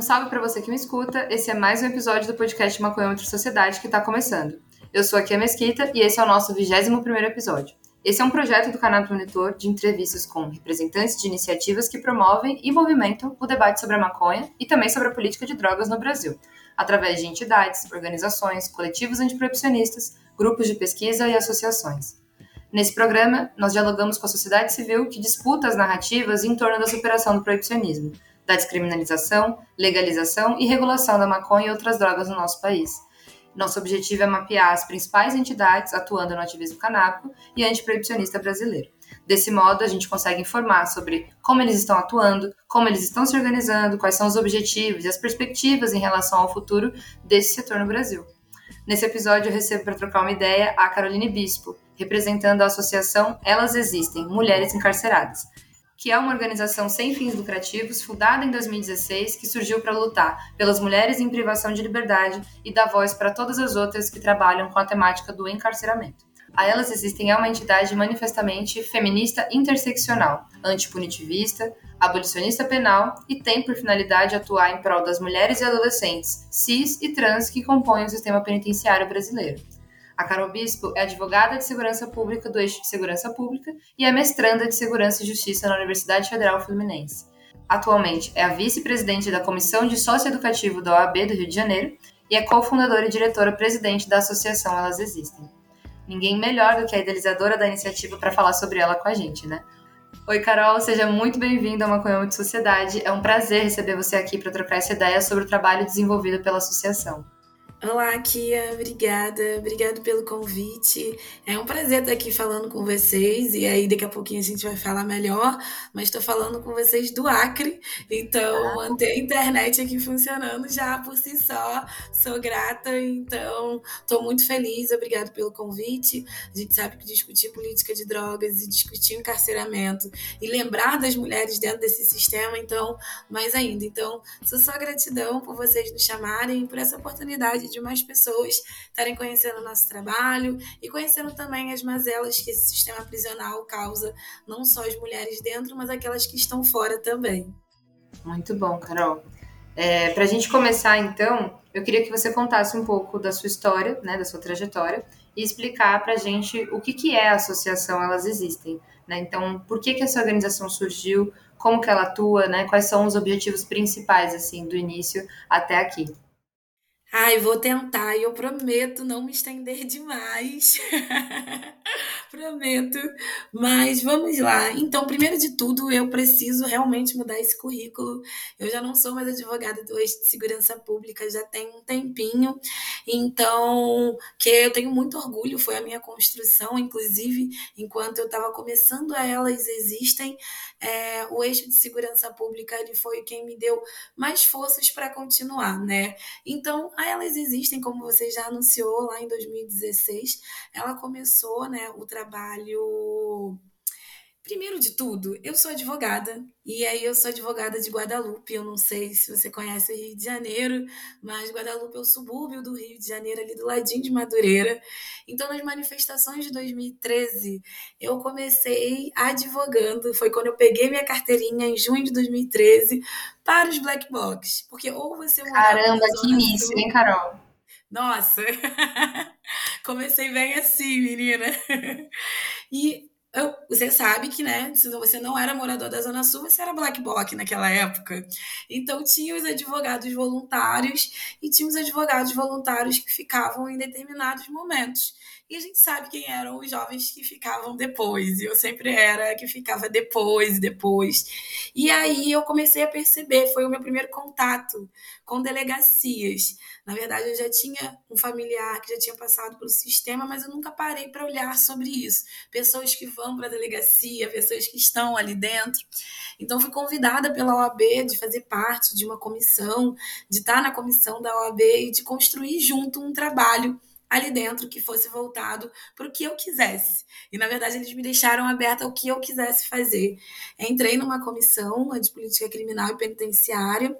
Um salve para você que me escuta. Esse é mais um episódio do podcast Maconhômetro Sociedade que está começando. Eu sou aqui a Mesquita e esse é o nosso 21 episódio. Esse é um projeto do canal do Monitor de entrevistas com representantes de iniciativas que promovem e movimentam o debate sobre a maconha e também sobre a política de drogas no Brasil, através de entidades, organizações, coletivos antiproibicionistas, grupos de pesquisa e associações. Nesse programa, nós dialogamos com a sociedade civil que disputa as narrativas em torno da superação do proibicionismo, da descriminalização, legalização e regulação da maconha e outras drogas no nosso país. Nosso objetivo é mapear as principais entidades atuando no ativismo canábico e antiproibicionista brasileiro. Desse modo, a gente consegue informar sobre como eles estão atuando, como eles estão se organizando, quais são os objetivos e as perspectivas em relação ao futuro desse setor no Brasil. Nesse episódio, eu recebo para trocar uma ideia a Caroline Bispo, representando a associação Elas Existem Mulheres Encarceradas, que é uma organização sem fins lucrativos fundada em 2016 que surgiu para lutar pelas mulheres em privação de liberdade e dar voz para todas as outras que trabalham com a temática do encarceramento. A Elas Existem é uma entidade manifestamente feminista interseccional, antipunitivista, abolicionista penal e tem por finalidade atuar em prol das mulheres e adolescentes cis e trans que compõem o sistema penitenciário brasileiro. A Carol Bispo é advogada de segurança pública do eixo de segurança pública e é mestranda de segurança e justiça na Universidade Federal Fluminense. Atualmente é a vice-presidente da Comissão de Socioeducativo da OAB do Rio de Janeiro e é cofundadora e diretora-presidente da associação Elas Existem. Ninguém melhor do que a idealizadora da iniciativa para falar sobre ela com a gente, né? Oi, Carol, seja muito bem-vinda ao Maconhão de Sociedade. É um prazer receber você aqui para trocar essa ideia sobre o trabalho desenvolvido pela associação. Olá, Kia, obrigada, obrigado pelo convite. É um prazer estar aqui falando com vocês, e aí daqui a pouquinho a gente vai falar melhor, mas estou falando com vocês do Acre, então manter a internet aqui funcionando já por si só, sou grata, então estou muito feliz, obrigado pelo convite. A gente sabe que discutir política de drogas e discutir encarceramento e lembrar das mulheres dentro desse sistema, então, mais ainda. Então, sou só gratidão por vocês nos chamarem, por essa oportunidade de mais pessoas estarem conhecendo o nosso trabalho e conhecendo também as mazelas que esse sistema prisional causa, não só as mulheres dentro, mas aquelas que estão fora também. Muito bom, Carol. É, Para a gente começar, então, eu queria que você contasse um pouco da sua história, né, da sua trajetória, e explicar para a gente o que, que é a associação Elas Existem. Né? Então, por que, que essa organização surgiu, como que ela atua, né? quais são os objetivos principais assim do início até aqui. Ai, vou tentar e eu prometo não me estender demais. prometo. Mas vamos lá. Então, primeiro de tudo, eu preciso realmente mudar esse currículo. Eu já não sou mais advogada do eixo de segurança pública, já tem um tempinho. Então, que eu tenho muito orgulho, foi a minha construção, inclusive, enquanto eu estava começando a elas existem, é, o eixo de segurança pública ele foi quem me deu mais forças para continuar, né? Então, a elas existem, como você já anunciou lá em 2016, ela começou, né, o trabalho Primeiro de tudo, eu sou advogada, e aí eu sou advogada de Guadalupe. Eu não sei se você conhece o Rio de Janeiro, mas Guadalupe é o subúrbio do Rio de Janeiro, ali do ladinho de Madureira. Então, nas manifestações de 2013, eu comecei advogando. Foi quando eu peguei minha carteirinha em junho de 2013 para os black box. Porque ou você Caramba, que início, hein, Carol? Nossa! Comecei bem assim, menina. E eu, você sabe que, né, se você não era morador da Zona Sul, você era black bloc naquela época. Então, tinha os advogados voluntários e tinha os advogados voluntários que ficavam em determinados momentos. E a gente sabe quem eram os jovens que ficavam depois. E eu sempre era que ficava depois depois. E aí eu comecei a perceber, foi o meu primeiro contato com delegacias. Na verdade, eu já tinha um familiar que já tinha passado pelo sistema, mas eu nunca parei para olhar sobre isso. Pessoas que vão para a delegacia, pessoas que estão ali dentro. Então, fui convidada pela OAB de fazer parte de uma comissão, de estar na comissão da OAB e de construir junto um trabalho ali dentro que fosse voltado para o que eu quisesse. E, na verdade, eles me deixaram aberta ao que eu quisesse fazer. Entrei numa comissão de política criminal e penitenciária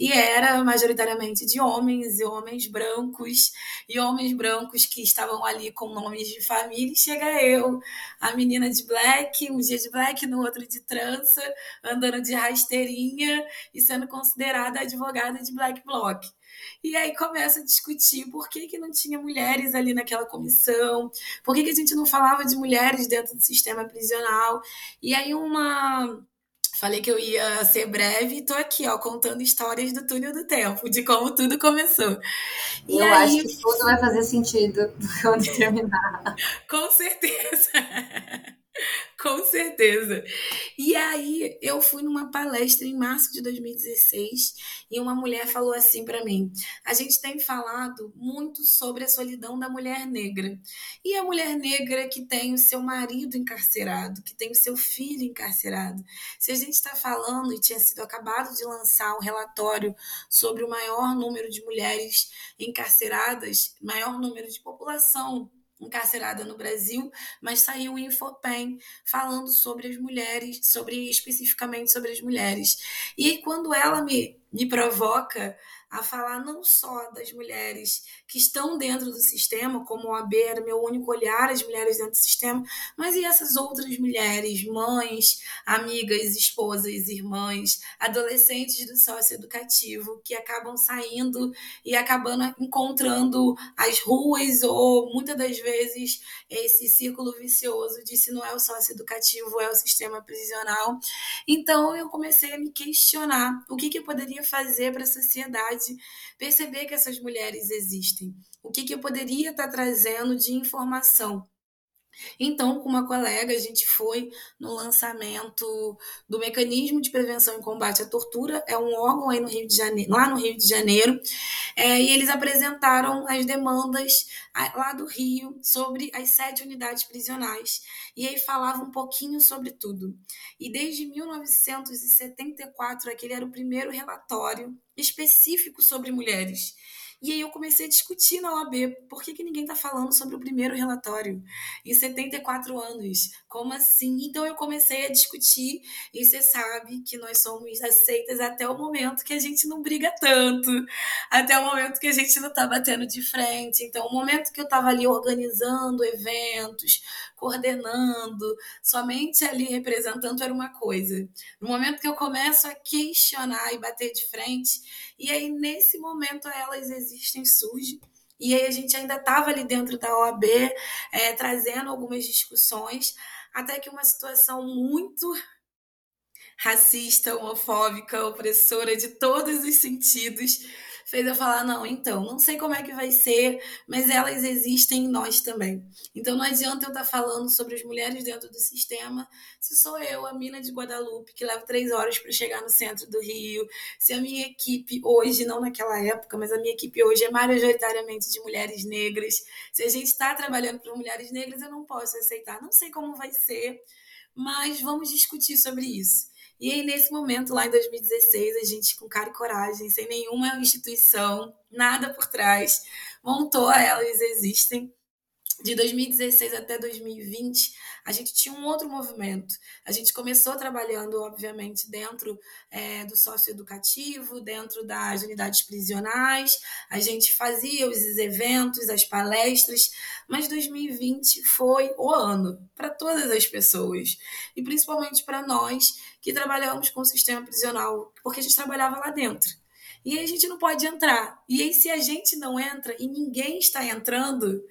e era majoritariamente de homens e homens brancos e homens brancos que estavam ali com nomes de família. E chega eu, a menina de black, um dia de black, no outro de trança, andando de rasteirinha e sendo considerada advogada de black bloc. E aí começa a discutir por que, que não tinha mulheres ali naquela comissão, por que, que a gente não falava de mulheres dentro do sistema prisional. E aí uma Falei que eu ia ser breve e tô aqui, ó, contando histórias do túnel do tempo, de como tudo começou. E eu aí... acho que tudo vai fazer sentido quando terminar. Com certeza. Com certeza. E aí eu fui numa palestra em março de 2016 e uma mulher falou assim para mim: "A gente tem falado muito sobre a solidão da mulher negra. E a mulher negra que tem o seu marido encarcerado, que tem o seu filho encarcerado. Se a gente está falando e tinha sido acabado de lançar um relatório sobre o maior número de mulheres encarceradas, maior número de população encarcerada no Brasil, mas saiu o Infopen falando sobre as mulheres, sobre especificamente sobre as mulheres. E quando ela me, me provoca a falar não só das mulheres que estão dentro do sistema, como o AB era meu único olhar, as mulheres dentro do sistema, mas e essas outras mulheres, mães, amigas, esposas, irmãs, adolescentes do sócio educativo que acabam saindo e acabando encontrando as ruas ou muitas das vezes esse círculo vicioso de se não é o sócio educativo, é o sistema prisional. Então eu comecei a me questionar o que, que eu poderia fazer para a sociedade perceber que essas mulheres existem. O que, que eu poderia estar trazendo de informação então, com uma colega, a gente foi no lançamento do Mecanismo de Prevenção e Combate à Tortura, é um órgão aí no Rio de Janeiro, lá no Rio de Janeiro, é, e eles apresentaram as demandas lá do Rio sobre as sete unidades prisionais, e aí falava um pouquinho sobre tudo. E desde 1974, aquele era o primeiro relatório específico sobre mulheres. E aí eu comecei a discutir na OAB por que, que ninguém está falando sobre o primeiro relatório em 74 anos. Como assim? Então eu comecei a discutir e você sabe que nós somos aceitas até o momento que a gente não briga tanto, até o momento que a gente não está batendo de frente. Então, o momento que eu estava ali organizando eventos, coordenando, somente ali representando era uma coisa. No momento que eu começo a questionar e bater de frente, e aí nesse momento elas existem, surge. E aí a gente ainda estava ali dentro da OAB, é, trazendo algumas discussões, até que uma situação muito racista, homofóbica, opressora de todos os sentidos fez eu falar: não, então, não sei como é que vai ser, mas elas existem em nós também. Então não adianta eu estar tá falando sobre as mulheres dentro do sistema se sou eu, a mina de Guadalupe, que leva três horas para chegar no centro do Rio, se a minha equipe hoje, não naquela época, mas a minha equipe hoje é majoritariamente de mulheres negras. Se a gente está trabalhando para mulheres negras, eu não posso aceitar. Não sei como vai ser, mas vamos discutir sobre isso. E aí, nesse momento, lá em 2016, a gente, com cara e coragem, sem nenhuma instituição, nada por trás, montou a Elas Existem, de 2016 até 2020, a gente tinha um outro movimento. A gente começou trabalhando, obviamente, dentro é, do socioeducativo, dentro das unidades prisionais, a gente fazia os eventos, as palestras, mas 2020 foi o ano para todas as pessoas, e principalmente para nós que trabalhamos com o sistema prisional, porque a gente trabalhava lá dentro. E aí a gente não pode entrar. E aí, se a gente não entra e ninguém está entrando,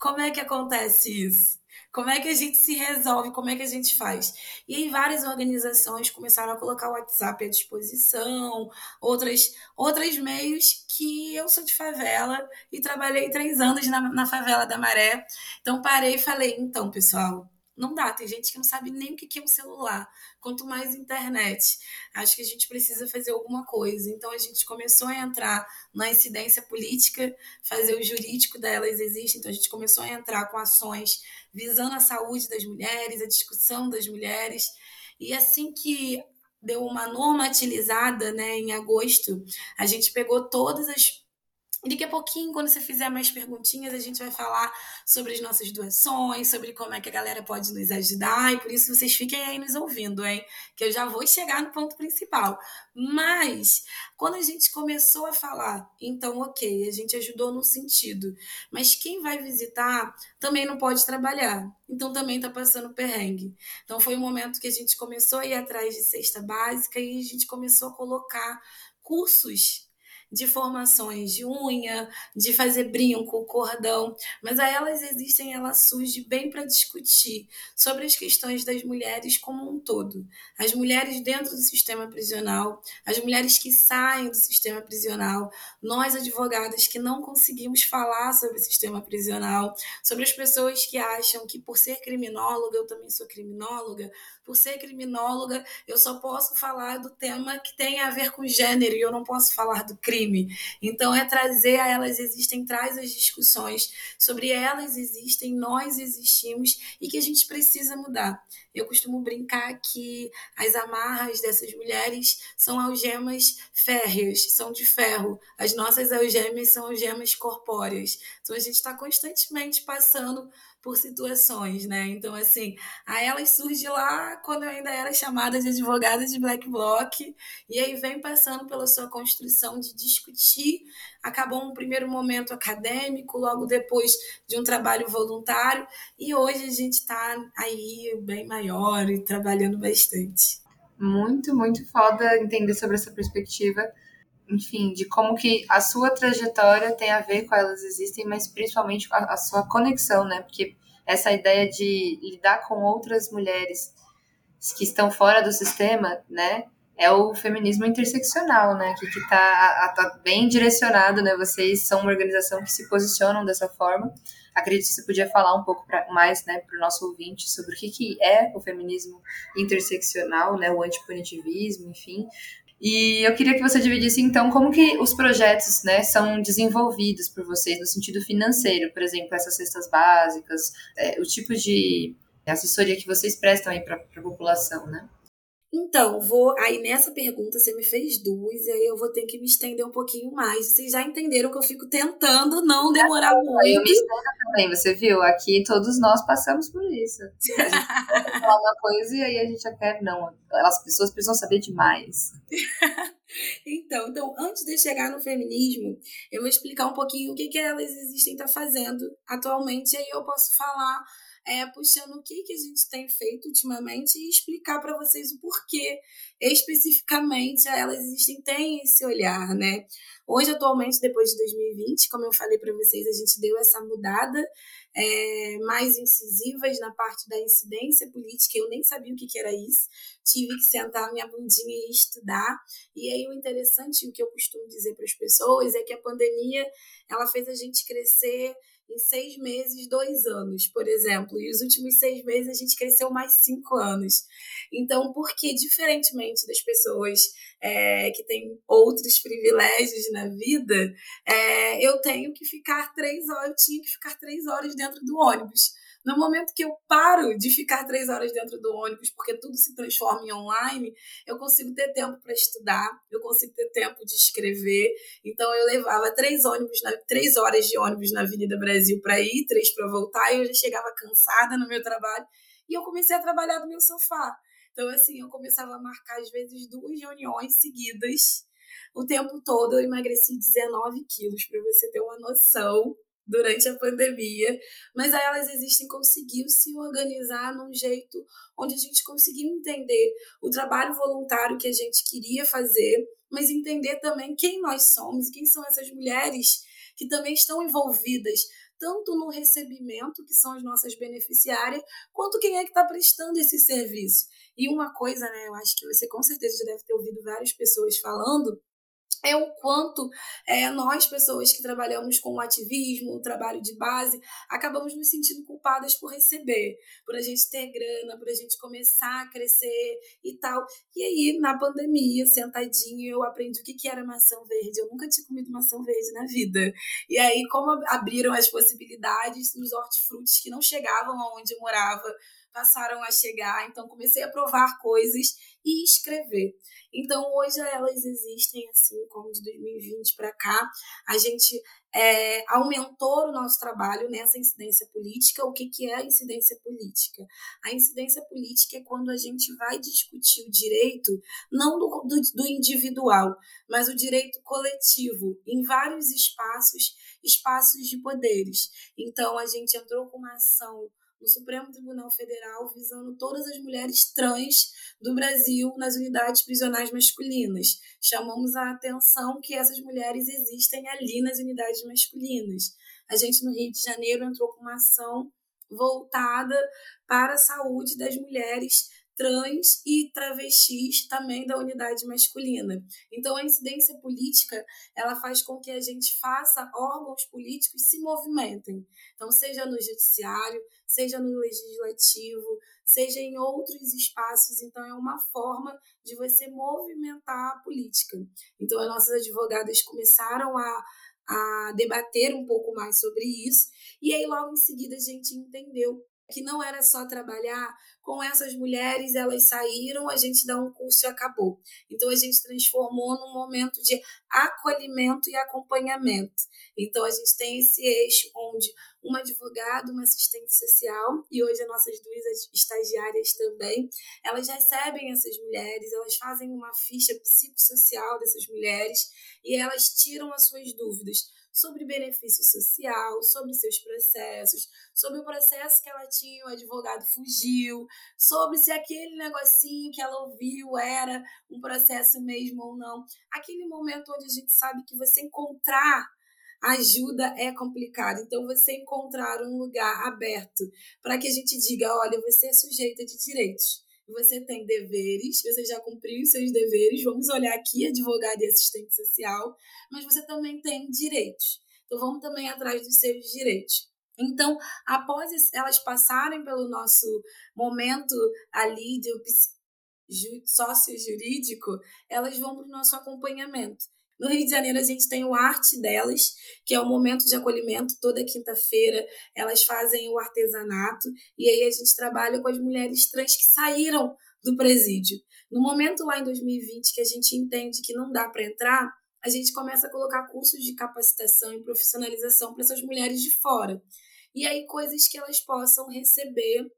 como é que acontece isso? Como é que a gente se resolve? Como é que a gente faz? E aí várias organizações começaram a colocar o WhatsApp à disposição, outras, outros meios que eu sou de favela e trabalhei três anos na, na favela da Maré. Então parei e falei, então, pessoal, não dá, tem gente que não sabe nem o que é um celular, quanto mais internet. Acho que a gente precisa fazer alguma coisa. Então a gente começou a entrar na incidência política, fazer o jurídico delas existe, então a gente começou a entrar com ações visando a saúde das mulheres, a discussão das mulheres. E assim que deu uma normatilizada, né, em agosto, a gente pegou todas as Daqui a pouquinho, quando você fizer mais perguntinhas, a gente vai falar sobre as nossas doações, sobre como é que a galera pode nos ajudar, e por isso vocês fiquem aí nos ouvindo, hein? Que eu já vou chegar no ponto principal. Mas, quando a gente começou a falar, então, ok, a gente ajudou no sentido, mas quem vai visitar também não pode trabalhar, então também está passando perrengue. Então, foi um momento que a gente começou a ir atrás de cesta básica e a gente começou a colocar cursos de formações de unha, de fazer brinco, cordão, mas a elas existem, ela surge bem para discutir sobre as questões das mulheres como um todo. As mulheres dentro do sistema prisional, as mulheres que saem do sistema prisional, nós advogadas que não conseguimos falar sobre o sistema prisional, sobre as pessoas que acham que por ser criminóloga, eu também sou criminóloga, por ser criminóloga, eu só posso falar do tema que tem a ver com gênero e eu não posso falar do crime. Então, é trazer a elas existem, traz as discussões sobre elas existem, nós existimos e que a gente precisa mudar. Eu costumo brincar que as amarras dessas mulheres são algemas férreas, são de ferro. As nossas algemas são algemas corpóreas. Então, a gente está constantemente passando por situações, né? Então, assim, a elas surge lá quando eu ainda era chamada de advogada de Black Bloc, e aí vem passando pela sua construção de discutir. Acabou um primeiro momento acadêmico, logo depois de um trabalho voluntário, e hoje a gente está aí bem maior e trabalhando bastante. Muito, muito foda entender sobre essa perspectiva enfim, de como que a sua trajetória tem a ver com elas existem, mas principalmente a, a sua conexão, né? Porque essa ideia de lidar com outras mulheres que estão fora do sistema, né? É o feminismo interseccional, né? Que, que tá, tá bem direcionado, né? Vocês são uma organização que se posicionam dessa forma. Acredito que você podia falar um pouco pra, mais, né, para o nosso ouvinte sobre o que, que é o feminismo interseccional, né? O antipunitivismo, enfim, e eu queria que você dividisse, então, como que os projetos né, são desenvolvidos por vocês no sentido financeiro, por exemplo, essas cestas básicas, é, o tipo de assessoria que vocês prestam aí para a população, né? Então, vou. Aí nessa pergunta você me fez duas, e aí eu vou ter que me estender um pouquinho mais. Vocês já entenderam que eu fico tentando não demorar muito. Eu me estendo também, você viu? Aqui todos nós passamos por isso. A gente falar uma coisa e aí a gente já quer. Não, as pessoas precisam saber demais. então, então, antes de chegar no feminismo, eu vou explicar um pouquinho o que, que elas existem tá fazendo atualmente, e aí eu posso falar é, puxando o que, que a gente tem feito ultimamente e explicar para vocês o porquê especificamente elas existem, tem esse olhar, né? Hoje, atualmente, depois de 2020, como eu falei para vocês, a gente deu essa mudada é, mais incisivas na parte da incidência política. Eu nem sabia o que, que era isso. Tive que sentar minha bundinha e estudar. E aí o interessante, o que eu costumo dizer para as pessoas, é que a pandemia ela fez a gente crescer em seis meses, dois anos, por exemplo. E os últimos seis meses a gente cresceu mais cinco anos. Então, porque, diferentemente das pessoas é, que têm outros privilégios na vida, é, eu tenho que ficar três horas, eu tinha que ficar três horas dentro do ônibus. No momento que eu paro de ficar três horas dentro do ônibus, porque tudo se transforma em online, eu consigo ter tempo para estudar, eu consigo ter tempo de escrever. Então eu levava três ônibus, na, três horas de ônibus na Avenida Brasil para ir, três para voltar, e eu já chegava cansada no meu trabalho. E eu comecei a trabalhar do meu sofá. Então, assim, eu começava a marcar, às vezes, duas reuniões seguidas. O tempo todo eu emagreci 19 quilos, para você ter uma noção durante a pandemia, mas aí elas existem, conseguiu se organizar num jeito onde a gente conseguiu entender o trabalho voluntário que a gente queria fazer, mas entender também quem nós somos e quem são essas mulheres que também estão envolvidas tanto no recebimento, que são as nossas beneficiárias, quanto quem é que está prestando esse serviço. E uma coisa, né, eu acho que você com certeza já deve ter ouvido várias pessoas falando, é o quanto é, nós, pessoas que trabalhamos com o ativismo, o trabalho de base, acabamos nos sentindo culpadas por receber, por a gente ter grana, por a gente começar a crescer e tal. E aí, na pandemia, sentadinho, eu aprendi o que, que era maçã verde. Eu nunca tinha comido maçã verde na vida. E aí, como abriram as possibilidades, os hortifrutis que não chegavam aonde eu morava, passaram a chegar, então comecei a provar coisas e escrever. Então hoje elas existem assim, como de 2020 para cá, a gente é, aumentou o nosso trabalho nessa incidência política. O que, que é a incidência política? A incidência política é quando a gente vai discutir o direito, não do, do, do individual, mas o direito coletivo, em vários espaços, espaços de poderes. Então, a gente entrou com uma ação no Supremo Tribunal Federal visando todas as mulheres trans do Brasil nas unidades prisionais masculinas. Chamamos a atenção que essas mulheres existem ali nas unidades masculinas. A gente no Rio de Janeiro entrou com uma ação voltada para a saúde das mulheres trans e travestis também da unidade masculina. Então a incidência política, ela faz com que a gente faça órgãos políticos se movimentem. Então seja no judiciário, seja no legislativo, seja em outros espaços. Então é uma forma de você movimentar a política. Então as nossas advogadas começaram a a debater um pouco mais sobre isso. E aí, logo em seguida, a gente entendeu que não era só trabalhar com essas mulheres, elas saíram, a gente dá um curso e acabou. Então a gente transformou num momento de acolhimento e acompanhamento. Então a gente tem esse eixo onde uma advogada, uma assistente social e hoje as nossas duas estagiárias também, elas recebem essas mulheres, elas fazem uma ficha psicossocial dessas mulheres e elas tiram as suas dúvidas sobre benefício social, sobre seus processos, sobre o processo que ela tinha, o advogado fugiu, sobre se aquele negocinho que ela ouviu era um processo mesmo ou não. Aquele momento onde a gente sabe que você encontrar ajuda é complicado. Então, você encontrar um lugar aberto para que a gente diga: olha, você é sujeita de direitos você tem deveres, você já cumpriu os seus deveres, vamos olhar aqui, advogado e assistente social, mas você também tem direitos. Então vamos também atrás dos seus direitos. Então, após elas passarem pelo nosso momento ali de sócio jurídico, elas vão para o nosso acompanhamento. No Rio de Janeiro, a gente tem o Arte Delas, que é o momento de acolhimento, toda quinta-feira elas fazem o artesanato, e aí a gente trabalha com as mulheres trans que saíram do presídio. No momento lá em 2020 que a gente entende que não dá para entrar, a gente começa a colocar cursos de capacitação e profissionalização para essas mulheres de fora. E aí coisas que elas possam receber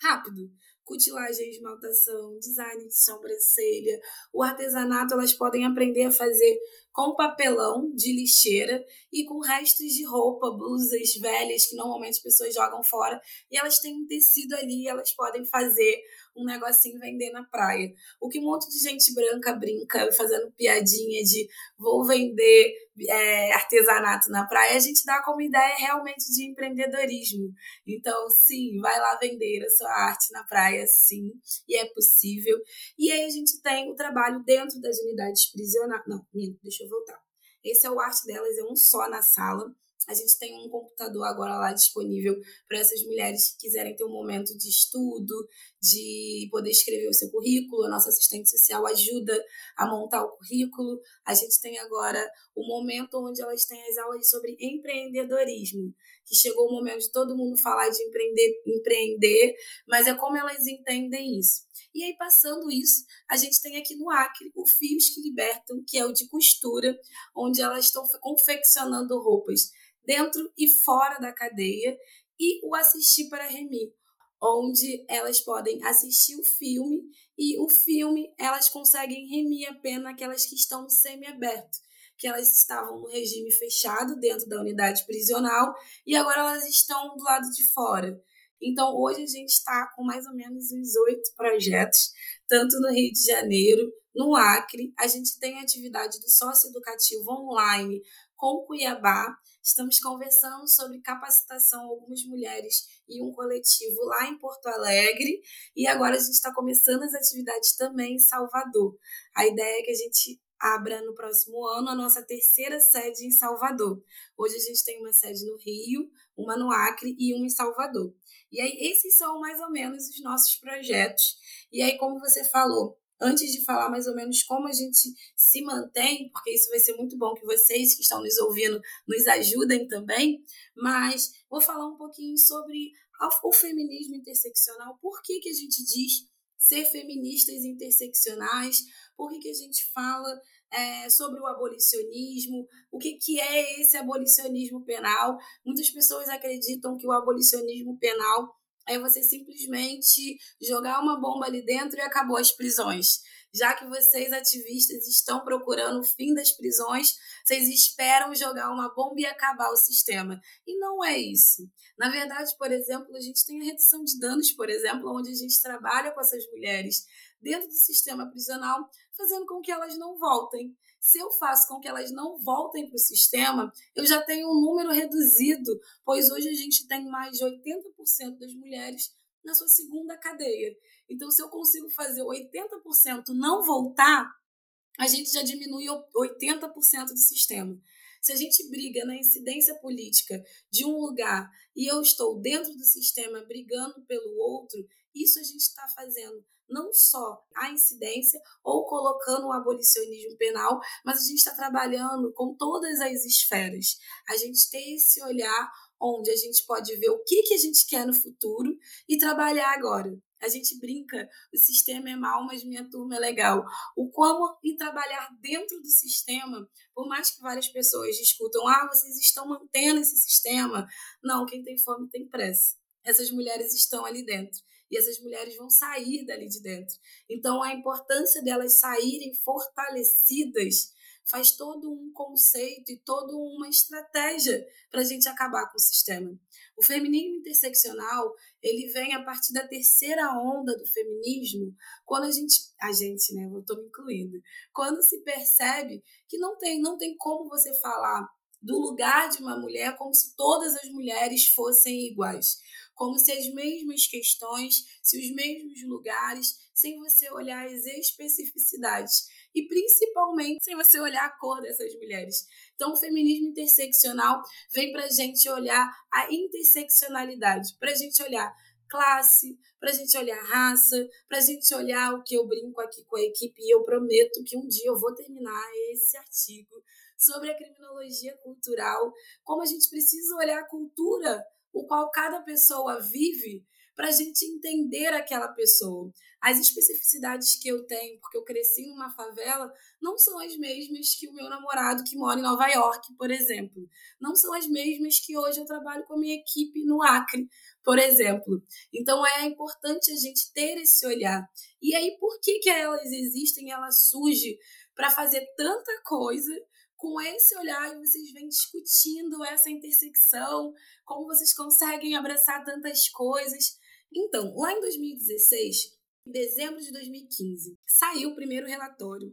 rápido cutilagem, esmaltação, design de sobrancelha, o artesanato, elas podem aprender a fazer com papelão de lixeira e com restos de roupa, blusas velhas que normalmente as pessoas jogam fora, e elas têm um tecido ali, elas podem fazer um negocinho vender na praia. O que um monte de gente branca brinca fazendo piadinha de vou vender é, artesanato na praia, a gente dá como ideia realmente de empreendedorismo. Então, sim, vai lá vender a sua arte na praia, sim, e é possível. E aí a gente tem o trabalho dentro das unidades prisionais. Não, deixa eu voltar. Esse é o arte delas, é um só na sala. A gente tem um computador agora lá disponível para essas mulheres que quiserem ter um momento de estudo, de poder escrever o seu currículo. A nossa assistente social ajuda a montar o currículo. A gente tem agora o momento onde elas têm as aulas sobre empreendedorismo, que chegou o momento de todo mundo falar de empreender, empreender, mas é como elas entendem isso. E aí, passando isso, a gente tem aqui no Acre o Fios que Libertam, que é o de costura, onde elas estão confeccionando roupas dentro e fora da cadeia, e o Assistir para Remir, onde elas podem assistir o filme e o filme elas conseguem remir a pena aquelas que estão semi-aberto, que elas estavam no regime fechado dentro da unidade prisional e agora elas estão do lado de fora. Então, hoje a gente está com mais ou menos uns oito projetos, tanto no Rio de Janeiro, no Acre. A gente tem atividade do sócio educativo online com Cuiabá. Estamos conversando sobre capacitação algumas mulheres e um coletivo lá em Porto Alegre. E agora a gente está começando as atividades também em Salvador. A ideia é que a gente abra no próximo ano a nossa terceira sede em Salvador. Hoje a gente tem uma sede no Rio, uma no Acre e uma em Salvador. E aí, esses são mais ou menos os nossos projetos. E aí, como você falou, antes de falar mais ou menos como a gente se mantém, porque isso vai ser muito bom que vocês que estão nos ouvindo nos ajudem também, mas vou falar um pouquinho sobre o feminismo interseccional, por que, que a gente diz ser feministas interseccionais, por que, que a gente fala é, sobre o abolicionismo, o que, que é esse abolicionismo penal. Muitas pessoas acreditam que o abolicionismo penal é você simplesmente jogar uma bomba ali dentro e acabou as prisões. Já que vocês, ativistas, estão procurando o fim das prisões, vocês esperam jogar uma bomba e acabar o sistema. E não é isso. Na verdade, por exemplo, a gente tem a redução de danos, por exemplo, onde a gente trabalha com essas mulheres dentro do sistema prisional, fazendo com que elas não voltem. Se eu faço com que elas não voltem para o sistema, eu já tenho um número reduzido, pois hoje a gente tem mais de 80% das mulheres na sua segunda cadeia. Então, se eu consigo fazer 80% não voltar, a gente já diminui 80% do sistema. Se a gente briga na incidência política de um lugar e eu estou dentro do sistema brigando pelo outro, isso a gente está fazendo não só a incidência ou colocando o abolicionismo penal, mas a gente está trabalhando com todas as esferas. A gente tem esse olhar onde a gente pode ver o que, que a gente quer no futuro e trabalhar agora. A gente brinca, o sistema é mal, mas minha turma é legal. O como e trabalhar dentro do sistema, por mais que várias pessoas discutam, ah, vocês estão mantendo esse sistema. Não, quem tem fome tem pressa. Essas mulheres estão ali dentro e essas mulheres vão sair dali de dentro. Então, a importância delas saírem fortalecidas faz todo um conceito e toda uma estratégia para a gente acabar com o sistema. O feminismo interseccional ele vem a partir da terceira onda do feminismo, quando a gente, a gente, né, eu estou me incluindo, quando se percebe que não tem, não tem como você falar do lugar de uma mulher como se todas as mulheres fossem iguais, como se as mesmas questões, se os mesmos lugares, sem você olhar as especificidades e principalmente sem você olhar a cor dessas mulheres. Então, o feminismo interseccional vem para a gente olhar a interseccionalidade, para a gente olhar classe, para a gente olhar raça, para a gente olhar o que eu brinco aqui com a equipe e eu prometo que um dia eu vou terminar esse artigo sobre a criminologia cultural, como a gente precisa olhar a cultura o qual cada pessoa vive para a gente entender aquela pessoa. As especificidades que eu tenho, porque eu cresci numa favela, não são as mesmas que o meu namorado que mora em Nova York, por exemplo. Não são as mesmas que hoje eu trabalho com a minha equipe no Acre, por exemplo. Então é importante a gente ter esse olhar. E aí, por que, que elas existem? Ela surge para fazer tanta coisa com esse olhar e vocês vêm discutindo essa intersecção, como vocês conseguem abraçar tantas coisas. Então, lá em 2016, em dezembro de 2015, saiu o primeiro relatório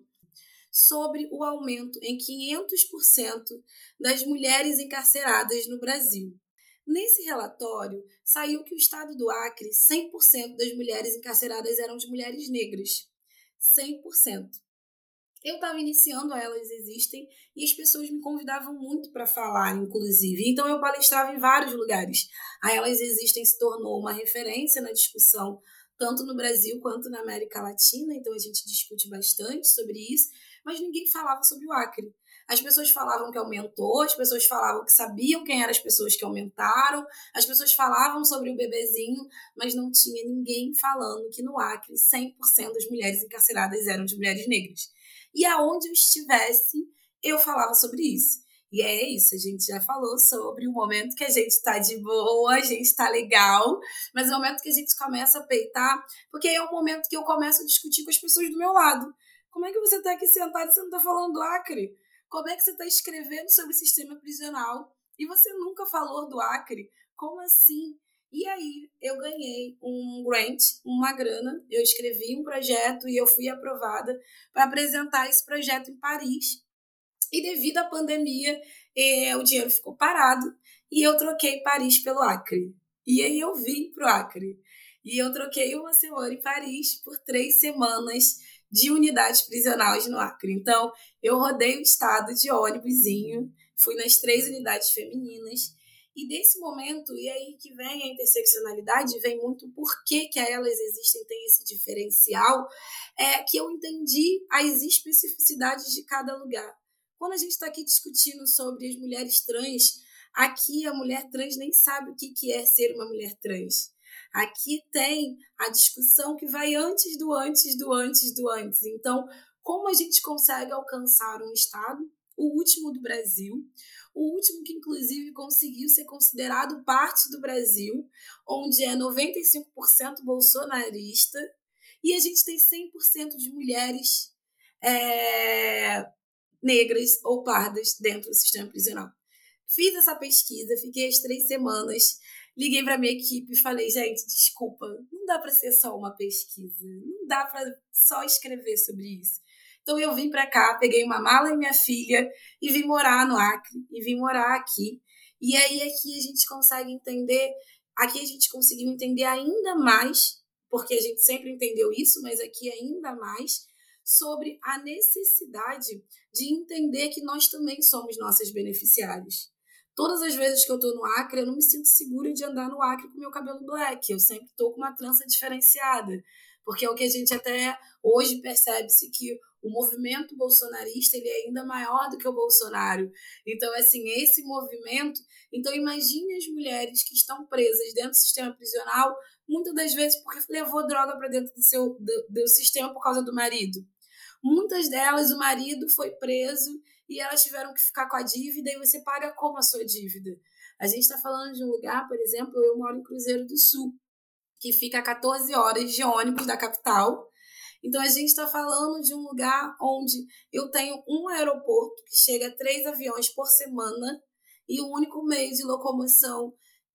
sobre o aumento em 500% das mulheres encarceradas no Brasil. Nesse relatório, saiu que o estado do Acre, 100% das mulheres encarceradas eram de mulheres negras. 100%. Eu estava iniciando Elas Existem e as pessoas me convidavam muito para falar, inclusive. Então eu palestrava em vários lugares. A Elas Existem se tornou uma referência na discussão, tanto no Brasil quanto na América Latina. Então a gente discute bastante sobre isso, mas ninguém falava sobre o Acre. As pessoas falavam que aumentou, as pessoas falavam que sabiam quem eram as pessoas que aumentaram, as pessoas falavam sobre o bebezinho, mas não tinha ninguém falando que no Acre 100% das mulheres encarceradas eram de mulheres negras. E aonde eu estivesse, eu falava sobre isso. E é isso, a gente já falou sobre o momento que a gente tá de boa, a gente tá legal, mas é o momento que a gente começa a peitar, porque é o momento que eu começo a discutir com as pessoas do meu lado. Como é que você tá aqui sentado e você não tá falando do Acre? Como é que você tá escrevendo sobre o sistema prisional e você nunca falou do Acre? Como assim? E aí eu ganhei um grant, uma grana, eu escrevi um projeto e eu fui aprovada para apresentar esse projeto em Paris. E devido à pandemia, eh, o dinheiro ficou parado e eu troquei Paris pelo Acre. E aí eu vim para o Acre. E eu troquei uma semana em Paris por três semanas de unidades prisionais no Acre. Então, eu rodei o estado de ônibusinho, fui nas três unidades femininas e desse momento, e aí que vem a interseccionalidade, vem muito por que, que elas existem, tem esse diferencial, é que eu entendi as especificidades de cada lugar. Quando a gente está aqui discutindo sobre as mulheres trans, Aqui a mulher trans nem sabe o que é ser uma mulher trans. Aqui tem a discussão que vai antes do antes do antes do antes. Então, como a gente consegue alcançar um Estado, o último do Brasil, o último que inclusive conseguiu ser considerado parte do Brasil, onde é 95% bolsonarista, e a gente tem 100% de mulheres é, negras ou pardas dentro do sistema prisional. Fiz essa pesquisa, fiquei as três semanas, liguei para minha equipe e falei, gente, desculpa, não dá para ser só uma pesquisa, não dá para só escrever sobre isso. Então eu vim para cá, peguei uma mala e minha filha e vim morar no Acre e vim morar aqui. E aí aqui a gente consegue entender, aqui a gente conseguiu entender ainda mais, porque a gente sempre entendeu isso, mas aqui ainda mais sobre a necessidade de entender que nós também somos nossas beneficiárias. Todas as vezes que eu estou no Acre, eu não me sinto segura de andar no Acre com meu cabelo black. Eu sempre estou com uma trança diferenciada. Porque é o que a gente até hoje percebe-se que o movimento bolsonarista ele é ainda maior do que o Bolsonaro. Então, assim, esse movimento. Então, imagine as mulheres que estão presas dentro do sistema prisional, muitas das vezes porque levou droga para dentro do seu do, do sistema por causa do marido. Muitas delas, o marido foi preso e elas tiveram que ficar com a dívida e você paga como a sua dívida. A gente está falando de um lugar, por exemplo, eu moro em Cruzeiro do Sul, que fica a 14 horas de ônibus da capital então a gente está falando de um lugar onde eu tenho um aeroporto que chega a três aviões por semana e o único meio de locomoção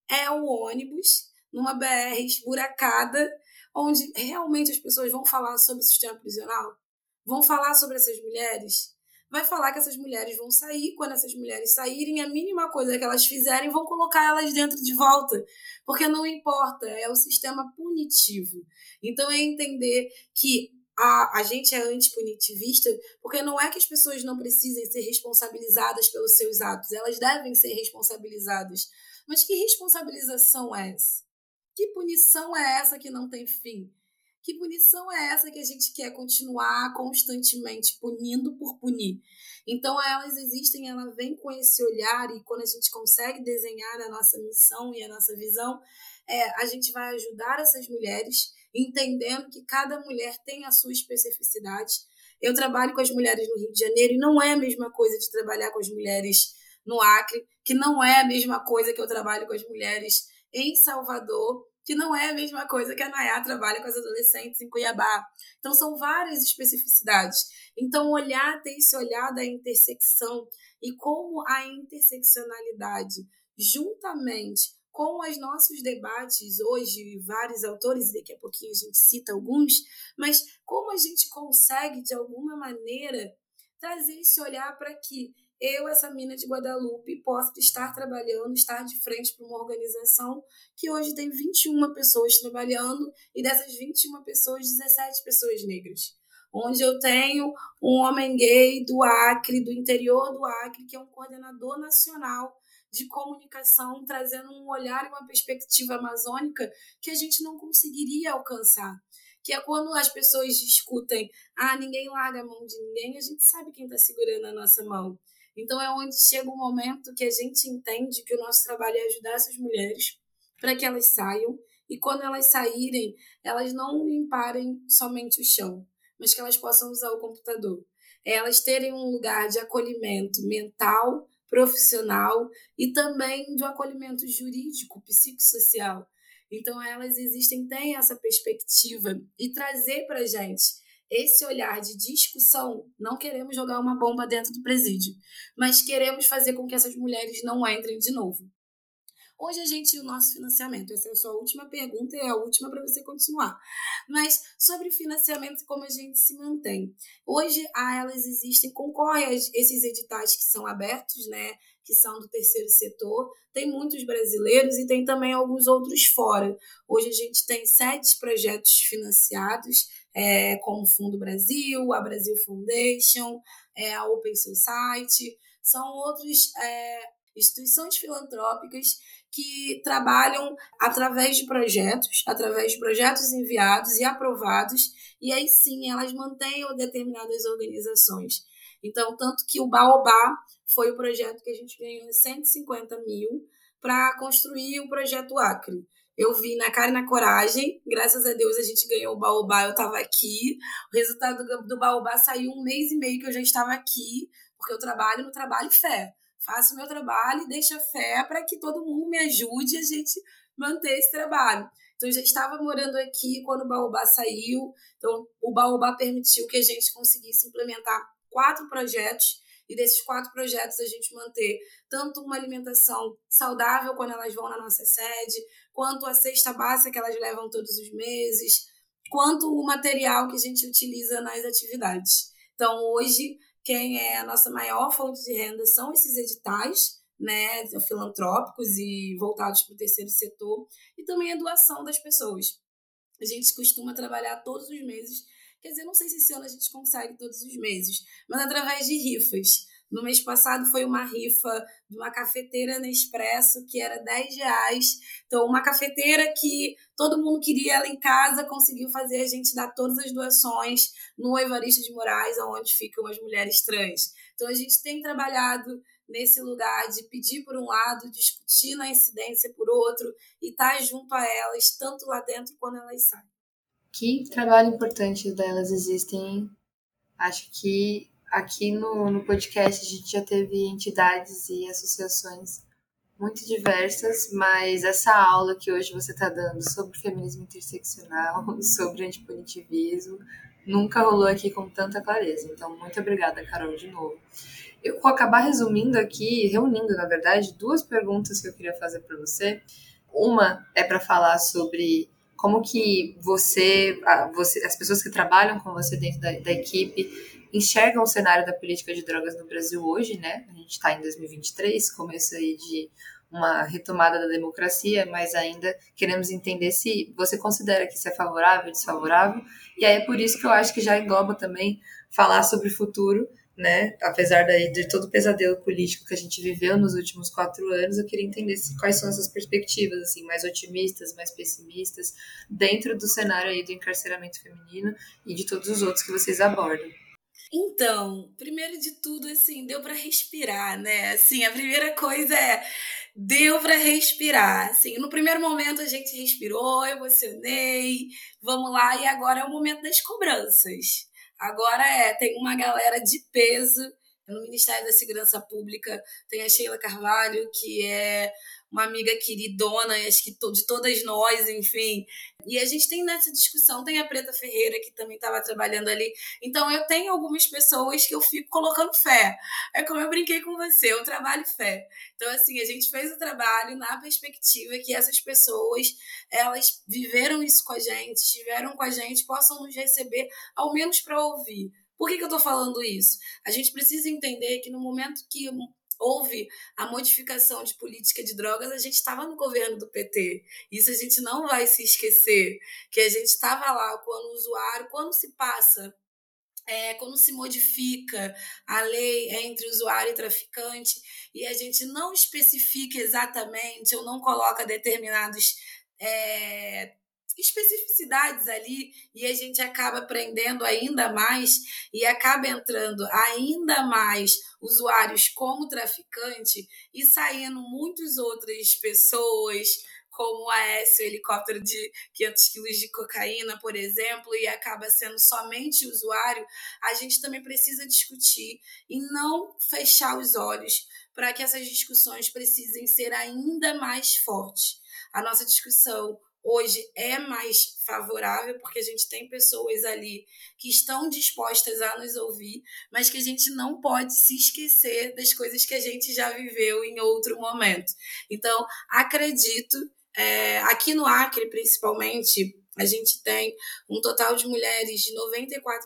é o ônibus, numa BR esburacada, onde realmente as pessoas vão falar sobre o sistema prisional, vão falar sobre essas mulheres, vai falar que essas mulheres vão sair, quando essas mulheres saírem, a mínima coisa que elas fizerem vão colocar elas dentro de volta, porque não importa, é o sistema punitivo. Então é entender que a, a gente é antipunitivista porque não é que as pessoas não precisem ser responsabilizadas pelos seus atos, elas devem ser responsabilizadas. Mas que responsabilização é essa? Que punição é essa que não tem fim? Que punição é essa que a gente quer continuar constantemente punindo por punir? Então, elas existem, ela vem com esse olhar, e quando a gente consegue desenhar a nossa missão e a nossa visão, é, a gente vai ajudar essas mulheres entendendo que cada mulher tem a sua especificidade. Eu trabalho com as mulheres no Rio de Janeiro e não é a mesma coisa de trabalhar com as mulheres no Acre, que não é a mesma coisa que eu trabalho com as mulheres em Salvador, que não é a mesma coisa que a Nayá trabalha com as adolescentes em Cuiabá. Então, são várias especificidades. Então, olhar, ter esse olhar da intersecção e como a interseccionalidade, juntamente com os nossos debates hoje, vários autores, daqui a pouquinho a gente cita alguns, mas como a gente consegue, de alguma maneira, trazer esse olhar para que eu, essa mina de Guadalupe, possa estar trabalhando, estar de frente para uma organização que hoje tem 21 pessoas trabalhando e dessas 21 pessoas, 17 pessoas negras. Onde eu tenho um homem gay do Acre, do interior do Acre, que é um coordenador nacional de comunicação, trazendo um olhar e uma perspectiva amazônica que a gente não conseguiria alcançar. Que é quando as pessoas discutem, ah, ninguém larga a mão de ninguém, a gente sabe quem está segurando a nossa mão. Então é onde chega o um momento que a gente entende que o nosso trabalho é ajudar essas mulheres para que elas saiam e quando elas saírem, elas não limparem somente o chão, mas que elas possam usar o computador. É elas terem um lugar de acolhimento mental, profissional e também do acolhimento jurídico, psicossocial. Então, elas existem, têm essa perspectiva e trazer para a gente esse olhar de discussão. Não queremos jogar uma bomba dentro do presídio, mas queremos fazer com que essas mulheres não entrem de novo. Hoje a gente o nosso financiamento. Essa é a sua última pergunta e é a última para você continuar. Mas sobre financiamento, como a gente se mantém. Hoje a elas existem, concorre a esses editais que são abertos, né? Que são do terceiro setor. Tem muitos brasileiros e tem também alguns outros fora. Hoje a gente tem sete projetos financiados, é, como o Fundo Brasil, a Brasil Foundation, é, a Open Society. São outros é, instituições filantrópicas que trabalham através de projetos, através de projetos enviados e aprovados, e aí sim elas mantêm determinadas organizações. Então, tanto que o Baobá foi o projeto que a gente ganhou 150 mil para construir o projeto Acre. Eu vi na cara e na coragem, graças a Deus a gente ganhou o Baobá, eu estava aqui. O resultado do, Baobá saiu um mês e meio que eu já estava aqui, porque eu trabalho no trabalho fé. Faço o meu trabalho e deixo a fé para que todo mundo me ajude a gente manter esse trabalho. Então, eu já estava morando aqui quando o Baobá saiu. Então, o Baobá permitiu que a gente conseguisse implementar quatro projetos. E desses quatro projetos, a gente manter tanto uma alimentação saudável quando elas vão na nossa sede, quanto a cesta básica que elas levam todos os meses, quanto o material que a gente utiliza nas atividades. Então, hoje, quem é a nossa maior fonte de renda são esses editais né, filantrópicos e voltados para o terceiro setor, e também a doação das pessoas. A gente costuma trabalhar todos os meses, quer dizer, não sei se esse ano a gente consegue todos os meses, mas através de rifas. No mês passado foi uma rifa de uma cafeteira Nespresso que era 10 reais. Então, uma cafeteira que todo mundo queria ela em casa, conseguiu fazer a gente dar todas as doações no Evaristo de Moraes, onde ficam as mulheres trans. Então, a gente tem trabalhado nesse lugar de pedir por um lado, discutir na incidência por outro e estar tá junto a elas, tanto lá dentro quanto elas saem. Que trabalho importante delas existem. Acho que aqui no, no podcast a gente já teve entidades e associações muito diversas, mas essa aula que hoje você está dando sobre feminismo interseccional, sobre antipunitivismo, nunca rolou aqui com tanta clareza. Então, muito obrigada, Carol, de novo. Eu vou acabar resumindo aqui, reunindo, na verdade, duas perguntas que eu queria fazer para você. Uma é para falar sobre como que você, você, as pessoas que trabalham com você dentro da, da equipe enxergam o cenário da política de drogas no Brasil hoje, né? A gente está em 2023, começo aí de uma retomada da democracia, mas ainda queremos entender se você considera que isso é favorável, desfavorável, e aí é por isso que eu acho que já engloba também falar sobre o futuro né? Apesar daí de todo o pesadelo político que a gente viveu nos últimos quatro anos, eu queria entender quais são essas perspectivas, assim, mais otimistas, mais pessimistas, dentro do cenário aí do encarceramento feminino e de todos os outros que vocês abordam. Então, primeiro de tudo, assim, deu para respirar, né? Assim, a primeira coisa é deu para respirar. Assim, no primeiro momento a gente respirou, emocionei, vamos lá, e agora é o momento das cobranças. Agora é, tem uma galera de peso no Ministério da Segurança Pública, tem a Sheila Carvalho, que é uma amiga queridona, acho que de todas nós, enfim. E a gente tem nessa discussão, tem a Preta Ferreira, que também estava trabalhando ali. Então, eu tenho algumas pessoas que eu fico colocando fé. É como eu brinquei com você, eu trabalho fé. Então, assim, a gente fez o trabalho na perspectiva que essas pessoas, elas viveram isso com a gente, estiveram com a gente, possam nos receber, ao menos para ouvir. Por que, que eu estou falando isso? A gente precisa entender que no momento que houve a modificação de política de drogas, a gente estava no governo do PT. Isso a gente não vai se esquecer, que a gente estava lá quando o usuário, quando se passa é, quando se modifica a lei entre usuário e traficante e a gente não especifica exatamente ou não coloca determinados é, especificidades ali e a gente acaba aprendendo ainda mais e acaba entrando ainda mais usuários como traficante e saindo muitas outras pessoas como o Aécio, helicóptero de 500 quilos de cocaína, por exemplo, e acaba sendo somente usuário, a gente também precisa discutir e não fechar os olhos para que essas discussões precisem ser ainda mais fortes. A nossa discussão hoje é mais favorável, porque a gente tem pessoas ali que estão dispostas a nos ouvir, mas que a gente não pode se esquecer das coisas que a gente já viveu em outro momento. Então, acredito, é, aqui no Acre, principalmente, a gente tem um total de mulheres de 94%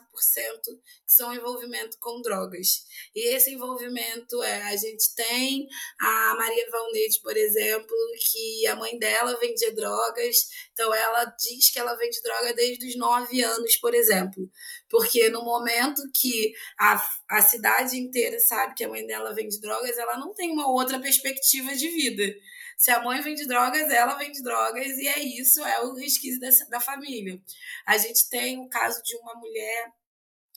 que são envolvimento com drogas. E esse envolvimento é, a gente tem a Maria Valnede, por exemplo, que a mãe dela vendia drogas, então ela diz que ela vende droga desde os 9 anos, por exemplo. Porque no momento que a, a cidade inteira sabe que a mãe dela vende drogas, ela não tem uma outra perspectiva de vida. Se a mãe vende drogas, ela vende drogas, e é isso, é o resquício dessa, da família. A gente tem o caso de uma mulher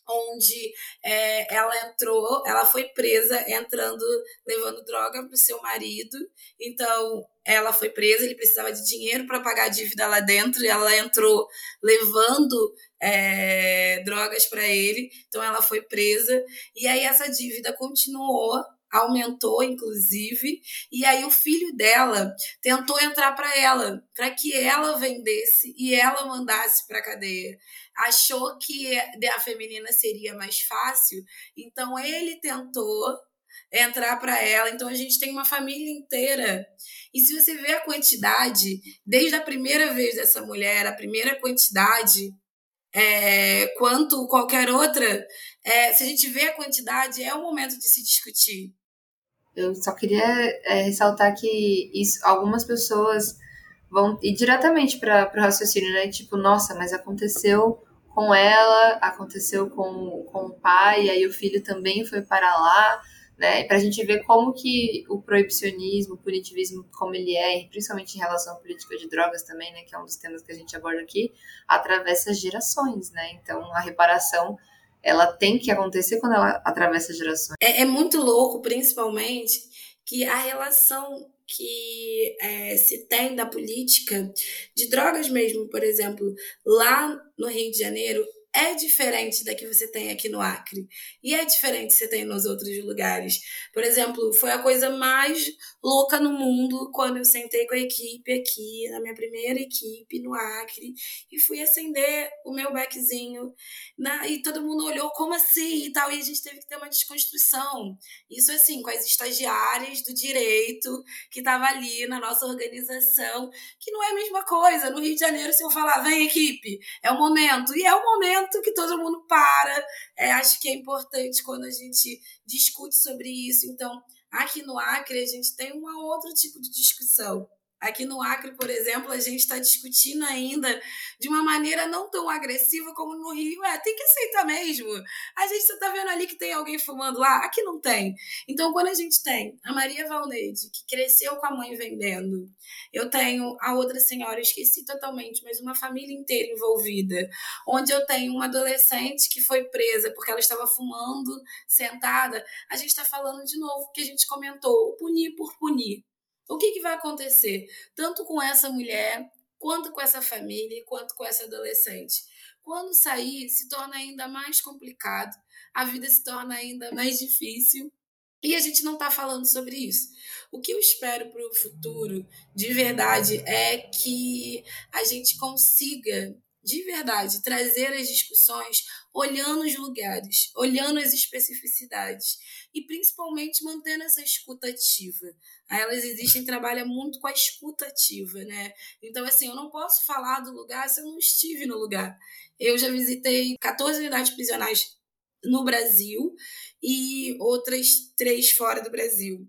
onde é, ela entrou, ela foi presa entrando, levando droga para o seu marido. Então, ela foi presa, ele precisava de dinheiro para pagar a dívida lá dentro, e ela entrou levando é, drogas para ele. Então, ela foi presa. E aí, essa dívida continuou aumentou inclusive, e aí o filho dela tentou entrar para ela, para que ela vendesse e ela mandasse para cadeia. Achou que a feminina seria mais fácil, então ele tentou entrar para ela. Então a gente tem uma família inteira. E se você vê a quantidade, desde a primeira vez dessa mulher, a primeira quantidade, é, quanto qualquer outra, é, se a gente vê a quantidade, é o momento de se discutir. Eu só queria é, ressaltar que isso, algumas pessoas vão ir diretamente para o raciocínio, né? Tipo, nossa, mas aconteceu com ela, aconteceu com, com o pai, aí o filho também foi para lá, né? Para a gente ver como que o proibicionismo, o punitivismo, como ele é, principalmente em relação à política de drogas também, né? Que é um dos temas que a gente aborda aqui, atravessa gerações, né? Então, a reparação ela tem que acontecer quando ela atravessa gerações. É, é muito louco, principalmente, que a relação que é, se tem da política de drogas mesmo, por exemplo, lá no Rio de Janeiro, é diferente da que você tem aqui no Acre. E é diferente que você tem nos outros lugares. Por exemplo, foi a coisa mais louca no mundo quando eu sentei com a equipe aqui, na minha primeira equipe no Acre, e fui acender o meu beckzinho. Na, e todo mundo olhou, como assim? E tal. E a gente teve que ter uma desconstrução. Isso assim, com as estagiárias do direito que estavam ali na nossa organização, que não é a mesma coisa. No Rio de Janeiro, se eu falar, vem equipe, é o momento. E é o momento momento que todo mundo para. É, acho que é importante quando a gente discute sobre isso. Então, aqui no Acre, a gente tem um outro tipo de discussão. Aqui no Acre, por exemplo, a gente está discutindo ainda de uma maneira não tão agressiva como no Rio. É, tem que aceitar mesmo. A gente está vendo ali que tem alguém fumando lá, aqui não tem. Então, quando a gente tem a Maria Valneide, que cresceu com a mãe vendendo, eu tenho a outra senhora, esqueci totalmente, mas uma família inteira envolvida, onde eu tenho uma adolescente que foi presa porque ela estava fumando sentada, a gente está falando de novo que a gente comentou, punir por punir. O que, que vai acontecer? Tanto com essa mulher, quanto com essa família, quanto com essa adolescente. Quando sair, se torna ainda mais complicado, a vida se torna ainda mais difícil. E a gente não está falando sobre isso. O que eu espero para o futuro, de verdade, é que a gente consiga de verdade, trazer as discussões olhando os lugares, olhando as especificidades e principalmente mantendo essa escuta ativa. A Elas Existem trabalha muito com a escuta ativa, né? Então, assim, eu não posso falar do lugar se eu não estive no lugar. Eu já visitei 14 unidades prisionais no Brasil e outras três fora do Brasil.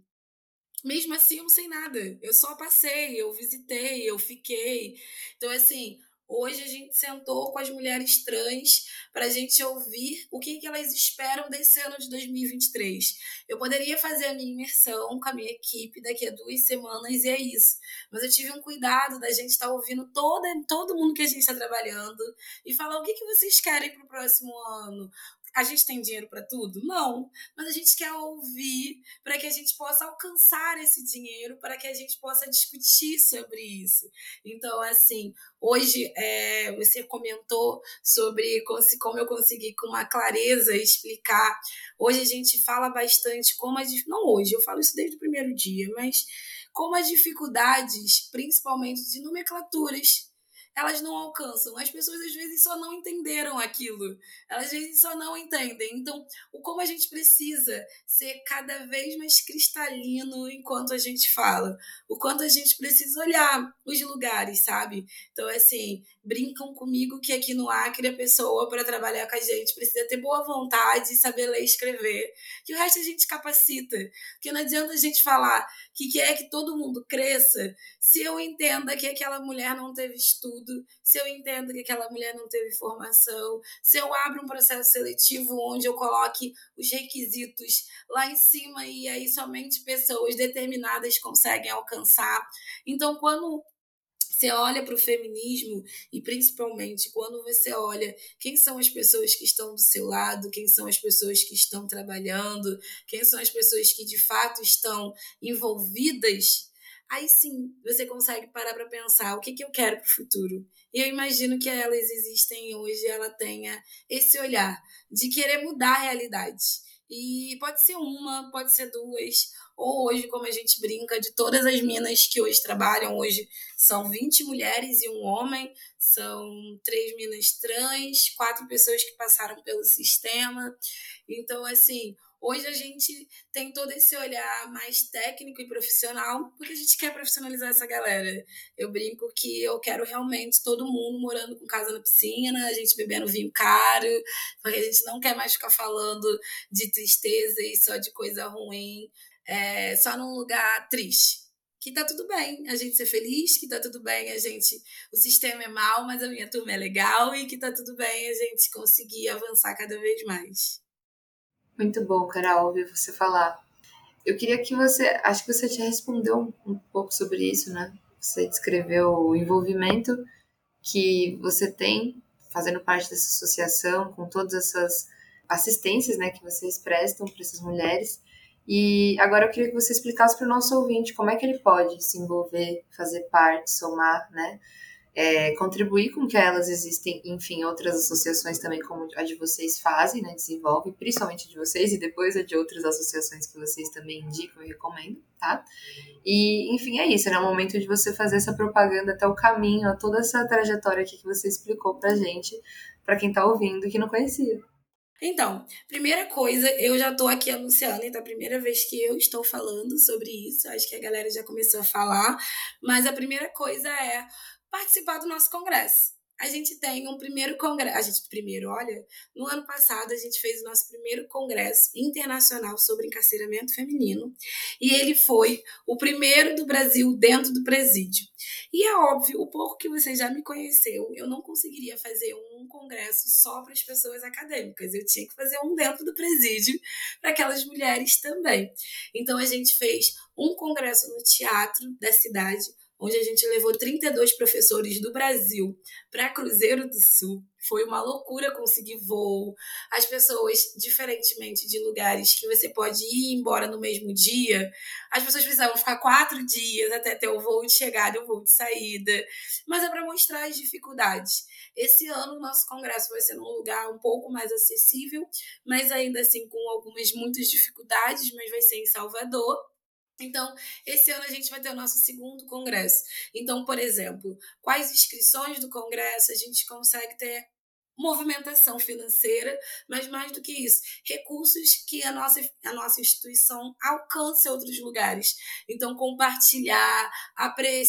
Mesmo assim, eu não sei nada. Eu só passei, eu visitei, eu fiquei. Então, assim, Hoje a gente sentou com as mulheres trans para a gente ouvir o que, que elas esperam desse ano de 2023. Eu poderia fazer a minha imersão com a minha equipe daqui a duas semanas e é isso. Mas eu tive um cuidado da gente estar tá ouvindo toda, todo mundo que a gente está trabalhando e falar o que, que vocês querem para o próximo ano, a gente tem dinheiro para tudo? Não. Mas a gente quer ouvir para que a gente possa alcançar esse dinheiro, para que a gente possa discutir sobre isso. Então, assim, hoje é, você comentou sobre como eu consegui com uma clareza explicar. Hoje a gente fala bastante como a. Não hoje, eu falo isso desde o primeiro dia, mas como as dificuldades, principalmente de nomenclaturas, elas não alcançam. As pessoas às vezes só não entenderam aquilo. Elas às vezes só não entendem. Então, o como a gente precisa ser cada vez mais cristalino enquanto a gente fala. O quanto a gente precisa olhar os lugares, sabe? Então, assim, brincam comigo que aqui no Acre a pessoa para trabalhar com a gente precisa ter boa vontade, saber ler e escrever. Que o resto a gente capacita. Porque não adianta a gente falar que quer que todo mundo cresça se eu entenda que aquela mulher não teve estudo, se eu entendo que aquela mulher não teve formação, se eu abro um processo seletivo onde eu coloque os requisitos lá em cima e aí somente pessoas determinadas conseguem alcançar. Então, quando você olha para o feminismo e principalmente quando você olha quem são as pessoas que estão do seu lado, quem são as pessoas que estão trabalhando, quem são as pessoas que de fato estão envolvidas, aí sim você consegue parar para pensar o que, que eu quero para o futuro. E eu imagino que elas existem hoje, ela tenha esse olhar de querer mudar a realidade. E pode ser uma, pode ser duas, ou hoje, como a gente brinca, de todas as minas que hoje trabalham, hoje são 20 mulheres e um homem, são três minas trans, quatro pessoas que passaram pelo sistema. Então, assim, hoje a gente tem todo esse olhar mais técnico e profissional, porque a gente quer profissionalizar essa galera. Eu brinco que eu quero realmente todo mundo morando com casa na piscina, a gente bebendo vinho caro, porque a gente não quer mais ficar falando de tristeza e só de coisa ruim é, só num lugar triste. Que tá tudo bem a gente ser feliz, que tá tudo bem a gente. O sistema é mal, mas a minha turma é legal e que tá tudo bem a gente conseguir avançar cada vez mais. Muito bom, Carol, ouvir você falar. Eu queria que você. Acho que você já respondeu um, um pouco sobre isso, né? Você descreveu o envolvimento que você tem fazendo parte dessa associação, com todas essas assistências né, que vocês prestam para essas mulheres. E agora eu queria que você explicasse para o nosso ouvinte como é que ele pode se envolver, fazer parte, somar, né? É, contribuir com que elas existem, enfim, outras associações também como a de vocês fazem, né, desenvolvem, principalmente de vocês e depois a de outras associações que vocês também indicam e recomendam, tá? E, enfim, é isso, é né, o momento de você fazer essa propaganda até o caminho, a toda essa trajetória aqui que você explicou pra gente, para quem tá ouvindo que não conhecia. Então, primeira coisa, eu já estou aqui anunciando, então é a primeira vez que eu estou falando sobre isso, acho que a galera já começou a falar, mas a primeira coisa é participar do nosso congresso a gente tem um primeiro congresso. A gente, primeiro, olha, no ano passado a gente fez o nosso primeiro congresso internacional sobre encarceramento feminino. E ele foi o primeiro do Brasil dentro do presídio. E é óbvio, o pouco que você já me conheceu, eu não conseguiria fazer um congresso só para as pessoas acadêmicas. Eu tinha que fazer um dentro do presídio para aquelas mulheres também. Então a gente fez um congresso no teatro da cidade onde a gente levou 32 professores do Brasil para Cruzeiro do Sul. Foi uma loucura conseguir voo. As pessoas, diferentemente de lugares que você pode ir embora no mesmo dia, as pessoas precisavam ficar quatro dias até ter o voo de chegada e o voo de saída. Mas é para mostrar as dificuldades. Esse ano, o nosso congresso vai ser num lugar um pouco mais acessível, mas ainda assim com algumas muitas dificuldades, mas vai ser em Salvador. Então, esse ano a gente vai ter o nosso segundo congresso. Então, por exemplo, quais inscrições do congresso a gente consegue ter movimentação financeira, mas mais do que isso, recursos que a nossa, a nossa instituição alcance outros lugares. Então, compartilhar, apreciar,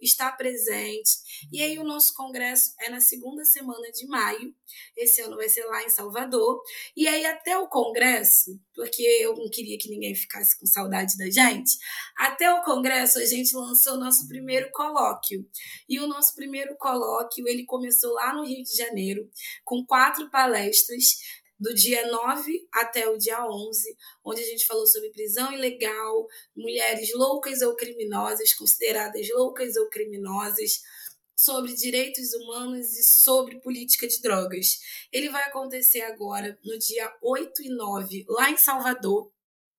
estar presente. E aí, o nosso congresso é na segunda semana de maio. Esse ano vai ser lá em Salvador. E aí, até o congresso, porque eu não queria que ninguém ficasse com saudade da gente, até o congresso a gente lançou o nosso primeiro colóquio. E o nosso primeiro colóquio, ele começou lá no Rio de Janeiro com quatro palestras do dia 9 até o dia 11, onde a gente falou sobre prisão ilegal, mulheres loucas ou criminosas, consideradas loucas ou criminosas, sobre direitos humanos e sobre política de drogas. Ele vai acontecer agora no dia 8 e 9, lá em Salvador,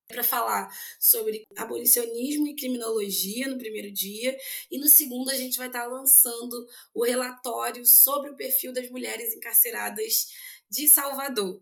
para falar sobre abolicionismo e criminologia no primeiro dia, e no segundo a gente vai estar tá lançando o relatório sobre o perfil das mulheres encarceradas de Salvador.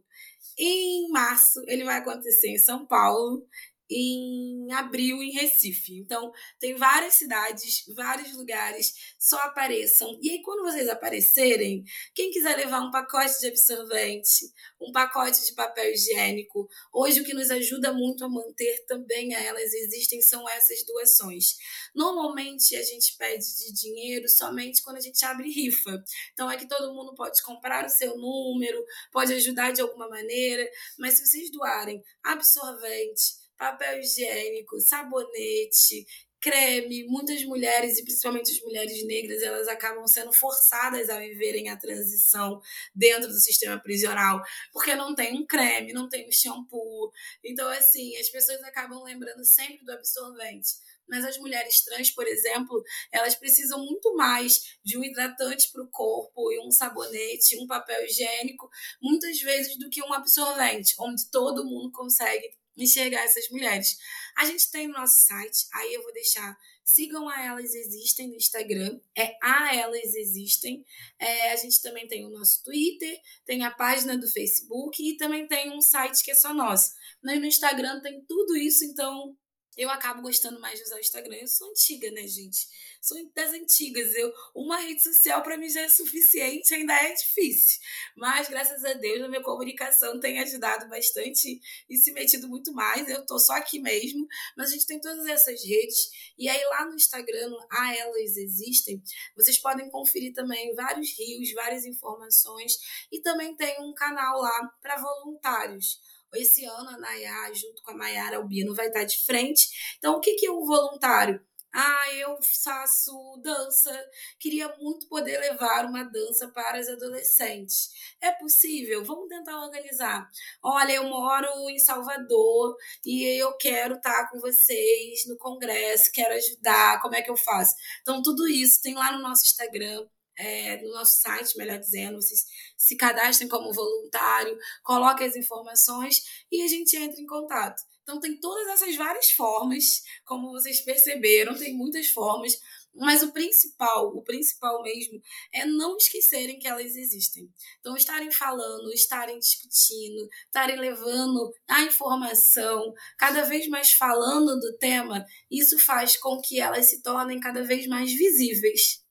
Em março, ele vai acontecer em São Paulo em abril em Recife. Então, tem várias cidades, vários lugares, só apareçam. E aí, quando vocês aparecerem, quem quiser levar um pacote de absorvente, um pacote de papel higiênico, hoje o que nos ajuda muito a manter também a elas existem são essas doações. Normalmente, a gente pede de dinheiro somente quando a gente abre rifa. Então, é que todo mundo pode comprar o seu número, pode ajudar de alguma maneira, mas se vocês doarem absorvente, papel higiênico, sabonete, creme. Muitas mulheres, e principalmente as mulheres negras, elas acabam sendo forçadas a viverem a transição dentro do sistema prisional, porque não tem um creme, não tem um shampoo. Então, assim, as pessoas acabam lembrando sempre do absorvente. mas as mulheres trans, por exemplo, elas precisam muito mais de um hidratante para o corpo e um sabonete, um papel higiênico, muitas vezes do que um absorvente, onde todo mundo consegue enxergar essas mulheres. A gente tem o nosso site, aí eu vou deixar. Sigam a Elas Existem no Instagram, é a Elas Existem. É, a gente também tem o nosso Twitter, tem a página do Facebook e também tem um site que é só nosso. No Instagram tem tudo isso, então eu acabo gostando mais de usar o Instagram. Eu sou antiga, né, gente? Sou das antigas. Eu, uma rede social para mim já é suficiente, ainda é difícil. Mas graças a Deus a minha comunicação tem ajudado bastante e se metido muito mais. Eu tô só aqui mesmo, mas a gente tem todas essas redes. E aí lá no Instagram, a elas existem, vocês podem conferir também vários rios, várias informações e também tem um canal lá para voluntários. Esse ano a Nayá, junto com a Mayara Albino, vai estar de frente. Então, o que, que é um voluntário? Ah, eu faço dança. Queria muito poder levar uma dança para as adolescentes. É possível? Vamos tentar organizar. Olha, eu moro em Salvador e eu quero estar com vocês no congresso, quero ajudar. Como é que eu faço? Então, tudo isso tem lá no nosso Instagram é, no nosso site, melhor dizendo, vocês se cadastrem como voluntário, coloquem as informações e a gente entra em contato. Então tem todas essas várias formas, como vocês perceberam, tem muitas formas, mas o principal, o principal mesmo, é não esquecerem que elas existem. Então, estarem falando, estarem discutindo, estarem levando a informação, cada vez mais falando do tema, isso faz com que elas se tornem cada vez mais visíveis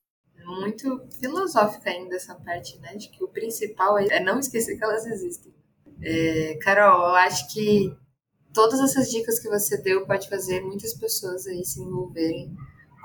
muito filosófica ainda essa parte, né? De que o principal é não esquecer que elas existem. É, Carol, eu acho que todas essas dicas que você deu pode fazer muitas pessoas aí se envolverem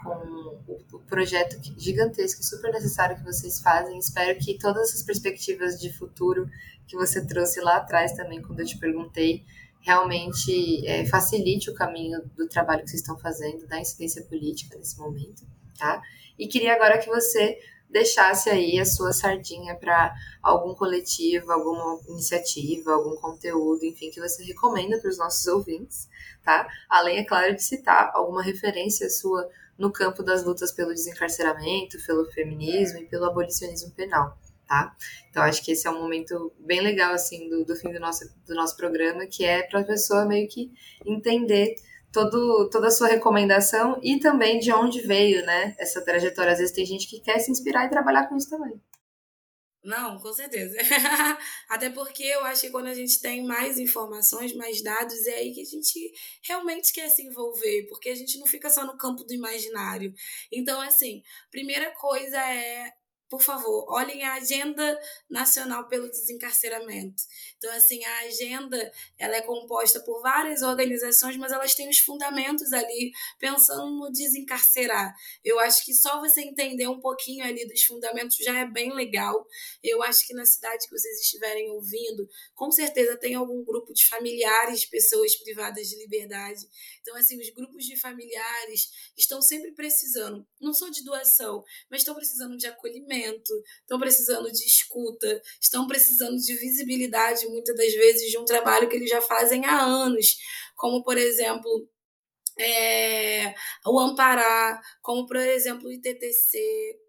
com o projeto gigantesco e super necessário que vocês fazem. Espero que todas essas perspectivas de futuro que você trouxe lá atrás também, quando eu te perguntei, realmente é, facilite o caminho do trabalho que vocês estão fazendo, da incidência política nesse momento, tá? E queria agora que você deixasse aí a sua sardinha para algum coletivo, alguma iniciativa, algum conteúdo, enfim, que você recomenda para os nossos ouvintes, tá? Além, é claro, de citar alguma referência sua no campo das lutas pelo desencarceramento, pelo feminismo e pelo abolicionismo penal, tá? Então, acho que esse é um momento bem legal, assim, do, do fim do nosso, do nosso programa, que é para a pessoa meio que entender todo, toda a sua recomendação e também de onde veio, né, essa trajetória. Às vezes tem gente que quer se inspirar e trabalhar com isso também. Não, com certeza. Até porque eu acho que quando a gente tem mais informações, mais dados, é aí que a gente realmente quer se envolver, porque a gente não fica só no campo do imaginário. Então, assim, primeira coisa é por favor, olhem a agenda nacional pelo desencarceramento. Então, assim, a agenda ela é composta por várias organizações, mas elas têm os fundamentos ali pensando no desencarcerar. Eu acho que só você entender um pouquinho ali dos fundamentos já é bem legal. Eu acho que na cidade que vocês estiverem ouvindo, com certeza tem algum grupo de familiares de pessoas privadas de liberdade. Então, assim, os grupos de familiares estão sempre precisando, não só de doação, mas estão precisando de acolhimento estão precisando de escuta, estão precisando de visibilidade, muitas das vezes, de um trabalho que eles já fazem há anos, como, por exemplo, é, o Amparar, como por exemplo o ITTC.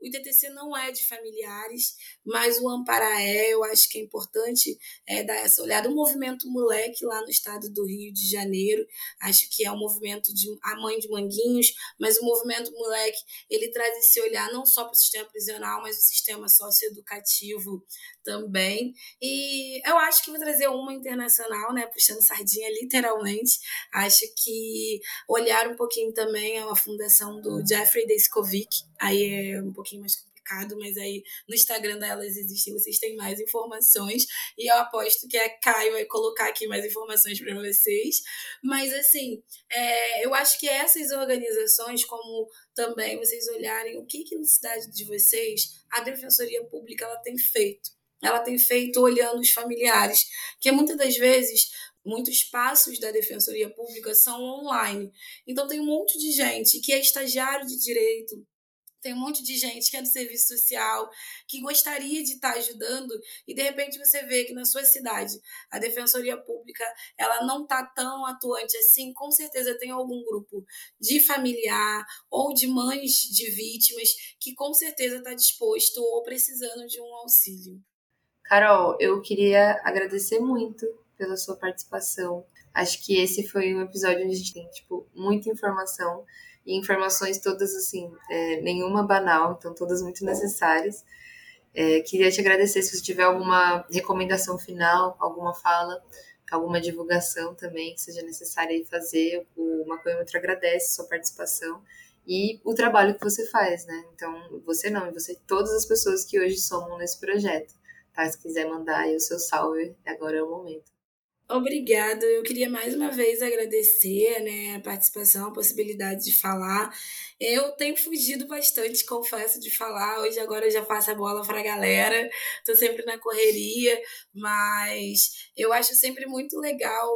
O ITTC não é de familiares, mas o Amparar é, eu acho que é importante é, dar essa olhada. O movimento Moleque lá no estado do Rio de Janeiro, acho que é um movimento de a mãe de Manguinhos, mas o movimento Moleque, ele traz esse olhar não só para o sistema prisional, mas o sistema socioeducativo também. E eu acho que vou trazer uma internacional, né, puxando sardinha literalmente. Acho que olhar um pouquinho também a fundação do Jeffrey Deskovic, aí é um pouquinho mais complicado, mas aí no Instagram delas existem, vocês têm mais informações e eu aposto que a Caio vai colocar aqui mais informações para vocês. Mas assim, é, eu acho que essas organizações, como também vocês olharem o que, que na cidade de vocês a Defensoria Pública ela tem feito. Ela tem feito olhando os familiares, que muitas das vezes muitos passos da Defensoria Pública são online. Então tem um monte de gente que é estagiário de direito, tem um monte de gente que é do serviço social, que gostaria de estar ajudando, e de repente você vê que na sua cidade a defensoria pública ela não está tão atuante assim, com certeza tem algum grupo de familiar ou de mães de vítimas que com certeza está disposto ou precisando de um auxílio. Carol, eu queria agradecer muito pela sua participação. Acho que esse foi um episódio onde a gente tem tipo muita informação e informações todas assim, é, nenhuma banal, então todas muito necessárias. É, queria te agradecer se você tiver alguma recomendação final, alguma fala, alguma divulgação também que seja necessária fazer. O Maconhômetro agradece sua participação e o trabalho que você faz, né? Então, você não, você todas as pessoas que hoje somam nesse projeto. Tá? Se quiser mandar aí o seu salve, agora é o momento. Obrigada. Eu queria mais uma vez agradecer né, a participação, a possibilidade de falar. Eu tenho fugido bastante, confesso, de falar. Hoje, agora, eu já passo a bola para a galera. Estou sempre na correria, mas eu acho sempre muito legal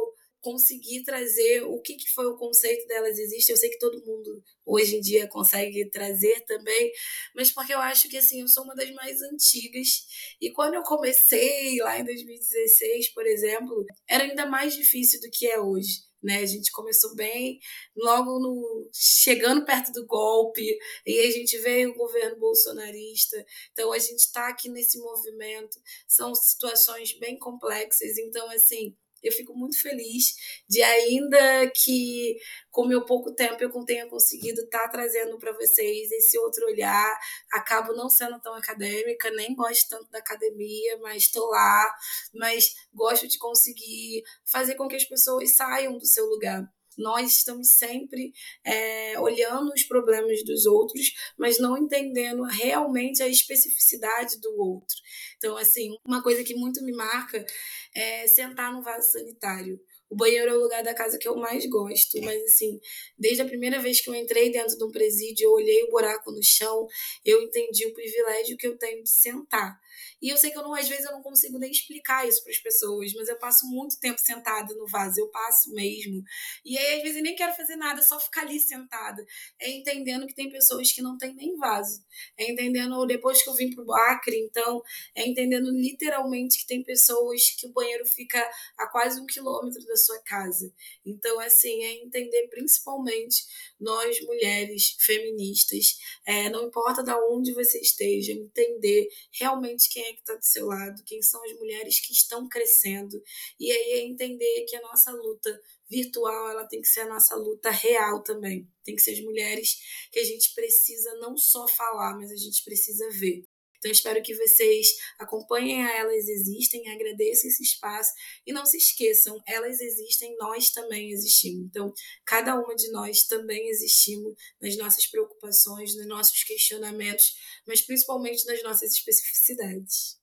conseguir trazer o que, que foi o conceito delas existe. Eu sei que todo mundo hoje em dia consegue trazer também, mas porque eu acho que assim, eu sou uma das mais antigas. E quando eu comecei lá em 2016, por exemplo, era ainda mais difícil do que é hoje. Né? A gente começou bem, logo no chegando perto do golpe, e a gente veio o governo bolsonarista. Então a gente está aqui nesse movimento. São situações bem complexas. Então assim, eu fico muito feliz de ainda que com meu pouco tempo eu tenha conseguido estar tá trazendo para vocês esse outro olhar. Acabo não sendo tão acadêmica, nem gosto tanto da academia, mas estou lá, mas gosto de conseguir fazer com que as pessoas saiam do seu lugar. Nós estamos sempre é, olhando os problemas dos outros, mas não entendendo realmente a especificidade do outro. Então, assim, uma coisa que muito me marca é sentar no vaso sanitário. O banheiro é o lugar da casa que eu mais gosto, mas assim, desde a primeira vez que eu entrei dentro de um presídio, eu olhei o buraco no chão, eu entendi o privilégio que eu tenho de sentar. E eu sei que eu não, às vezes eu não consigo nem explicar isso para as pessoas, mas eu passo muito tempo sentada no vaso, eu passo mesmo. E aí, às vezes, eu nem quero fazer nada, só ficar ali sentada. É entendendo que tem pessoas que não têm nem vaso. É entendendo, depois que eu vim pro Acre, então, é entendendo literalmente que tem pessoas que o banheiro fica a quase um quilômetro da sua casa. Então, assim, é entender principalmente nós, mulheres feministas, é, não importa de onde você esteja, entender realmente quem é que está do seu lado, quem são as mulheres que estão crescendo, e aí é entender que a nossa luta virtual ela tem que ser a nossa luta real também. Tem que ser as mulheres que a gente precisa não só falar, mas a gente precisa ver. Então, espero que vocês acompanhem a Elas Existem, agradeçam esse espaço e não se esqueçam, elas existem, nós também existimos. Então, cada uma de nós também existimos nas nossas preocupações, nos nossos questionamentos, mas principalmente nas nossas especificidades.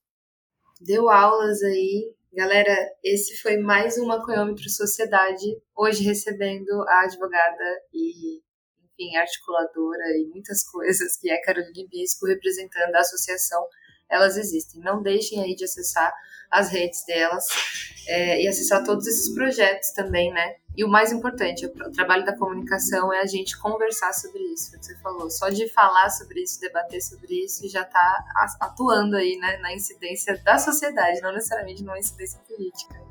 Deu aulas aí. Galera, esse foi mais um Maconhômetro Sociedade, hoje recebendo a advogada e enfim, articuladora e muitas coisas, que é Caroline Bispo, representando a associação Elas Existem. Não deixem aí de acessar as redes delas é, e acessar todos esses projetos também, né? E o mais importante, o trabalho da comunicação é a gente conversar sobre isso, que você falou. Só de falar sobre isso, debater sobre isso, já está atuando aí né, na incidência da sociedade, não necessariamente numa incidência política.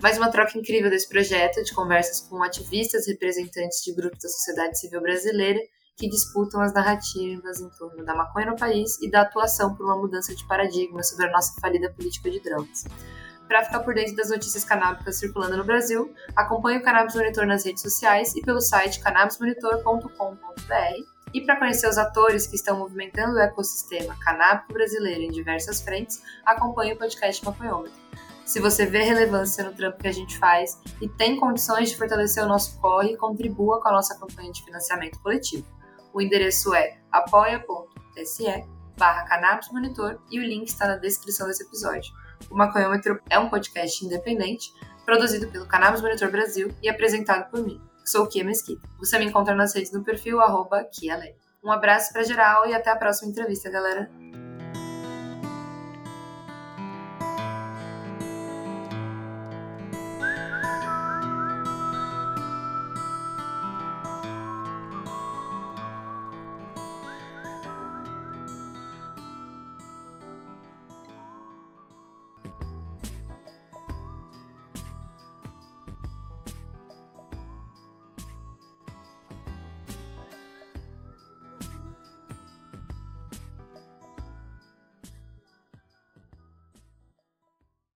Mais uma troca incrível desse projeto de conversas com ativistas representantes de grupos da sociedade civil brasileira que disputam as narrativas em torno da maconha no país e da atuação por uma mudança de paradigma sobre a nossa falida política de drogas. Para ficar por dentro das notícias canábicas circulando no Brasil, acompanhe o Cannabis Monitor nas redes sociais e pelo site cannabismonitor.com.br. E para conhecer os atores que estão movimentando o ecossistema canábico brasileiro em diversas frentes, acompanhe o podcast Maconhômetro se você vê relevância no trampo que a gente faz e tem condições de fortalecer o nosso corre, contribua com a nossa campanha de financiamento coletivo. O endereço é apoia.se barra Cannabis Monitor e o link está na descrição desse episódio. O Maconhômetro é um podcast independente, produzido pelo Cannabis Monitor Brasil e apresentado por mim, que sou Kia Mesquita. Você me encontra nas redes no perfil arroba Kia Um abraço para geral e até a próxima entrevista, galera!